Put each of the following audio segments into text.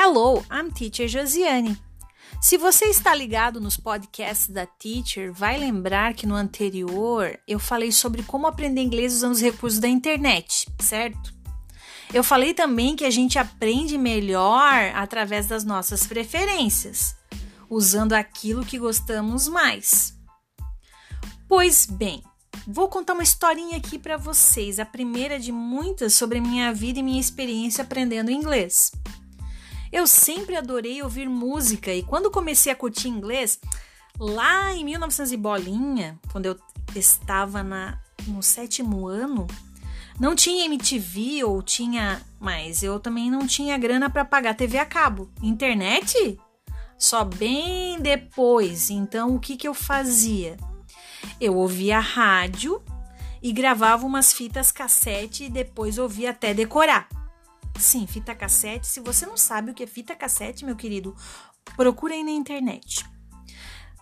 Hello, I'm Teacher Josiane. Se você está ligado nos podcasts da Teacher, vai lembrar que no anterior eu falei sobre como aprender inglês usando os recursos da internet, certo? Eu falei também que a gente aprende melhor através das nossas preferências, usando aquilo que gostamos mais. Pois bem, vou contar uma historinha aqui para vocês, a primeira de muitas sobre minha vida e minha experiência aprendendo inglês. Eu sempre adorei ouvir música e quando comecei a curtir inglês, lá em 1900 e bolinha, quando eu estava na, no sétimo ano, não tinha MTV ou tinha, mas eu também não tinha grana para pagar TV a cabo. Internet? Só bem depois. Então o que que eu fazia? Eu ouvia rádio e gravava umas fitas cassete e depois ouvia até decorar. Sim, fita cassete. Se você não sabe o que é fita cassete, meu querido, procura aí na internet.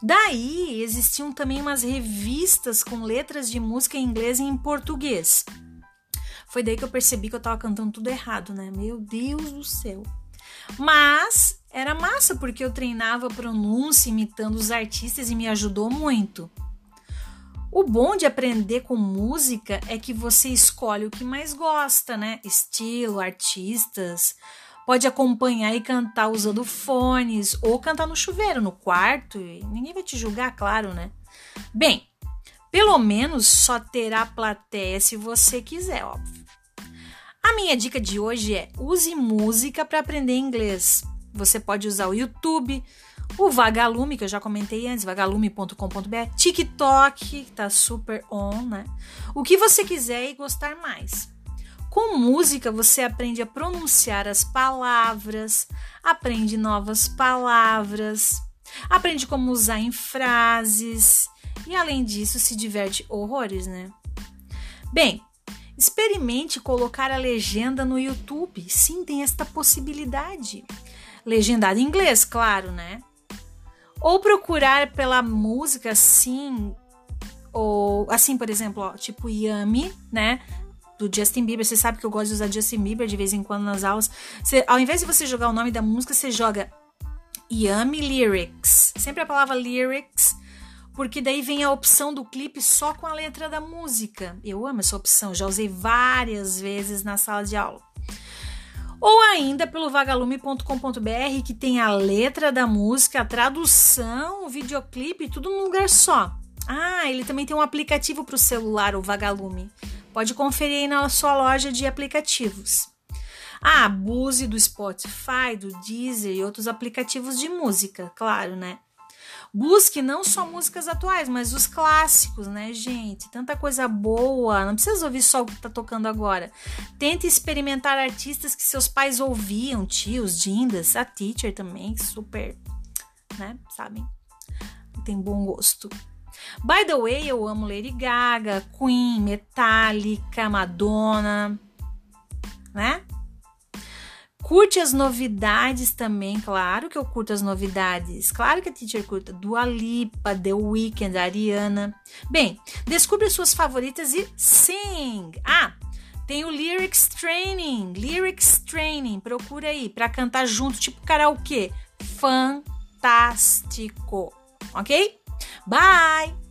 Daí existiam também umas revistas com letras de música em inglês e em português. Foi daí que eu percebi que eu tava cantando tudo errado, né? Meu Deus do céu. Mas era massa porque eu treinava pronúncia imitando os artistas e me ajudou muito. O bom de aprender com música é que você escolhe o que mais gosta, né? Estilo, artistas. Pode acompanhar e cantar usando fones ou cantar no chuveiro, no quarto. Ninguém vai te julgar, claro, né? Bem, pelo menos só terá plateia se você quiser, óbvio. A minha dica de hoje é: use música para aprender inglês. Você pode usar o YouTube, o Vagalume, que eu já comentei antes, vagalume.com.br, TikTok, que tá super on, né? O que você quiser e gostar mais. Com música, você aprende a pronunciar as palavras, aprende novas palavras, aprende como usar em frases e, além disso, se diverte horrores, né? Bem, experimente colocar a legenda no YouTube. Sim, tem esta possibilidade. Legendada em inglês, claro, né? Ou procurar pela música assim, ou assim, por exemplo, ó, tipo Yummy, né? Do Justin Bieber. Você sabe que eu gosto de usar Justin Bieber de vez em quando nas aulas. Você, ao invés de você jogar o nome da música, você joga Yummy Lyrics. Sempre a palavra lyrics, porque daí vem a opção do clipe só com a letra da música. Eu amo essa opção, já usei várias vezes na sala de aula ou ainda pelo vagalume.com.br que tem a letra da música, a tradução, o videoclipe, tudo num lugar só. Ah, ele também tem um aplicativo para o celular, o Vagalume. Pode conferir aí na sua loja de aplicativos. Ah, abuse do Spotify, do Deezer e outros aplicativos de música, claro, né? Busque não só músicas atuais, mas os clássicos, né, gente? Tanta coisa boa, não precisa ouvir só o que tá tocando agora. Tente experimentar artistas que seus pais ouviam, tios, dindas, a teacher também, super, né, sabem? Tem bom gosto. By the way, eu amo Lady Gaga, Queen, Metallica, Madonna, né? Curte as novidades também, claro que eu curto as novidades. Claro que a teacher curta. Dua Lipa, The Weeknd, Ariana. Bem, descubra suas favoritas e sing. Ah, tem o Lyrics Training. Lyrics Training, procura aí para cantar junto, tipo karaokê. Fantástico, ok? Bye!